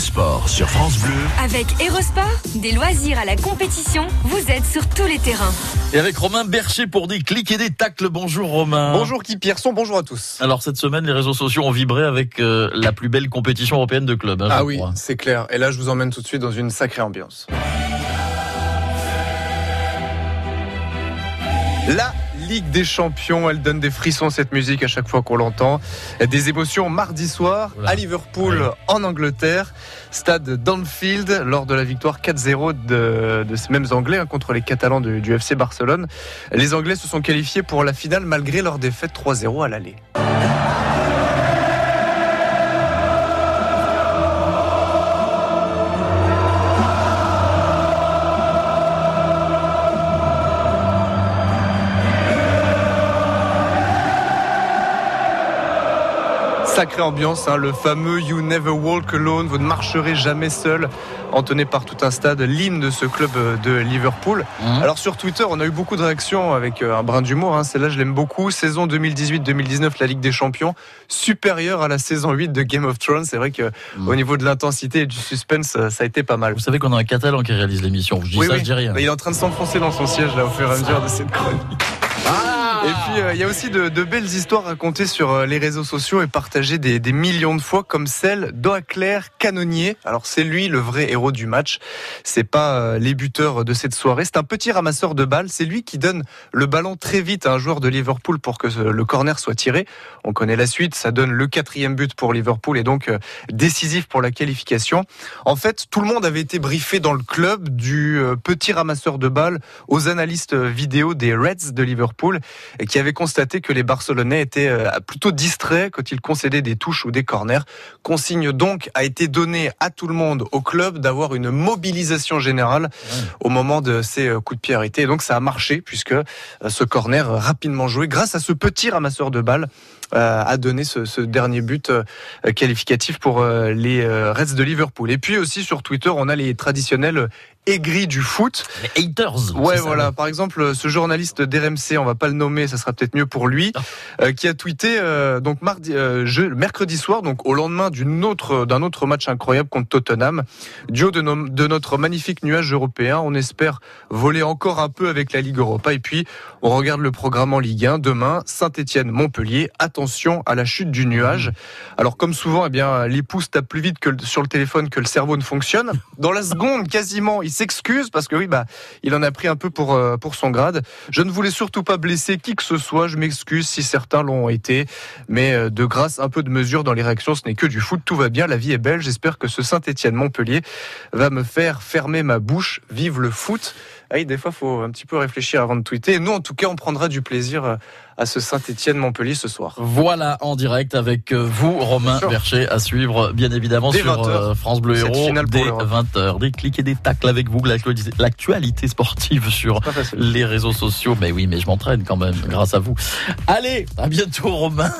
sport sur France Bleu. Avec Erosport, des loisirs à la compétition, vous êtes sur tous les terrains. Et avec Romain Bercher pour des clics et des tacles. Bonjour Romain. Bonjour Guy Pierson, bonjour à tous. Alors cette semaine, les réseaux sociaux ont vibré avec euh, la plus belle compétition européenne de clubs. hein, ah oui, c'est clair. Et là, je vous emmène tout de suite dans une sacrée ambiance. La Ligue des Champions, elle donne des frissons cette musique à chaque fois qu'on l'entend. Des émotions mardi soir Oula. à Liverpool Ouais. en Angleterre, stade d'Anfield lors de la victoire 4-0 de, de ces mêmes Anglais hein, contre les Catalans du, du FC Barcelone. Les Anglais se sont qualifiés pour la finale malgré leur défaite 3-0 à l'aller. Sacrée ambiance, hein, le fameux You Never Walk Alone, vous ne marcherez jamais seul, entonné par tout un stade, l'hymne de ce club euh, de Liverpool. Mhm. Alors sur Twitter, on a eu beaucoup de réactions avec euh, un brin d'humour, hein, celle-là je l'aime beaucoup. Saison 2018-2019, la Ligue des Champions, supérieure à la saison 8 de Game of Thrones. C'est vrai que Mhm. au niveau de l'intensité et du suspense, euh, ça a été pas mal. Vous savez qu'on a un Catalan qui réalise l'émission. Je dis Oui, ça, oui. je dis rien. Mais il est en train de s'enfoncer dans son siège là au fur et à mesure de cette chronique. Ah Et puis, euh, il y a aussi de, de belles histoires racontées sur euh, les réseaux sociaux et partagées des, des millions de fois, comme celle d'Oaclair Canonnier. Alors, c'est lui le vrai héros du match. C'est pas euh, les buteurs de cette soirée. C'est un petit ramasseur de balles. C'est lui qui donne le ballon très vite à un joueur de Liverpool pour que le corner soit tiré. On connaît la suite. Ça donne le quatrième but pour Liverpool et donc euh, décisif pour la qualification. En fait, tout le monde avait été briefé dans le club du petit ramasseur de balles aux analystes vidéo des Reds de Liverpool qui avaient constaté que les Barcelonais étaient euh, plutôt distraits quand ils concédaient des touches ou des corners. Consigne donc a été donnée à tout le monde au club d'avoir une mobilisation générale au moment de ces euh, coups de pied arrêtés. Et donc ça a marché puisque euh, ce corner rapidement joué grâce à ce petit ramasseur de balles a donné ce, ce dernier but qualificatif pour les Reds de Liverpool. Et puis aussi sur Twitter, on a les traditionnels aigris du foot. Les haters. Ouais, voilà. Par exemple, ce journaliste d'RMC, on va pas le nommer, ça sera peut-être mieux pour lui, Ah. euh, qui a tweeté euh, donc mardi, euh, je- mercredi soir, donc au lendemain d'une autre d'un autre match incroyable contre Tottenham, du haut de, notre magnifique nuage européen, on espère voler encore un peu avec la Ligue Europa. Et puis, on regarde le programme en Ligue 1 demain, Saint-Étienne-Montpellier. Attention à la chute du nuage. Alors, comme souvent, eh bien, les pouces tapent plus vite que le- sur le téléphone que le cerveau ne fonctionne. Dans la seconde, quasiment, il s'excuse parce que oui, bah, il en a pris un peu pour, pour son grade. Je ne voulais surtout pas blesser qui que ce soit. Je m'excuse si certains l'ont été. Mais euh, de grâce, un peu de mesure dans les réactions. Ce n'est que du foot. Tout va bien. La vie est belle. J'espère que ce Saint-Etienne-Montpellier va me faire fermer ma bouche. Vive le foot. Ah oui, des fois, faut un petit peu réfléchir avant de tweeter. Et nous, en tout cas, on prendra du plaisir euh, à ce Saint-Etienne-Montpellier ce soir. Voilà, en direct avec euh, vous, Romain. Bercher, à suivre bien évidemment Dès sur 20 heures. euh, France Bleu Héros dès l'Europe. 20h. Des clics et des tacles avec vous, l'actualité sportive sur les réseaux sociaux. Mais oui, mais je m'entraîne quand même grâce à vous. Allez, à bientôt Romain.